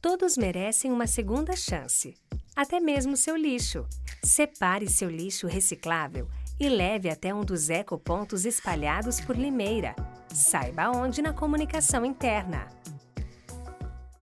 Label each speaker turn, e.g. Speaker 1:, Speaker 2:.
Speaker 1: Todos merecem uma segunda chance, até mesmo seu lixo. Separe seu lixo reciclável e leve até um dos ecopontos espalhados por Limeira. Saiba onde na comunicação interna.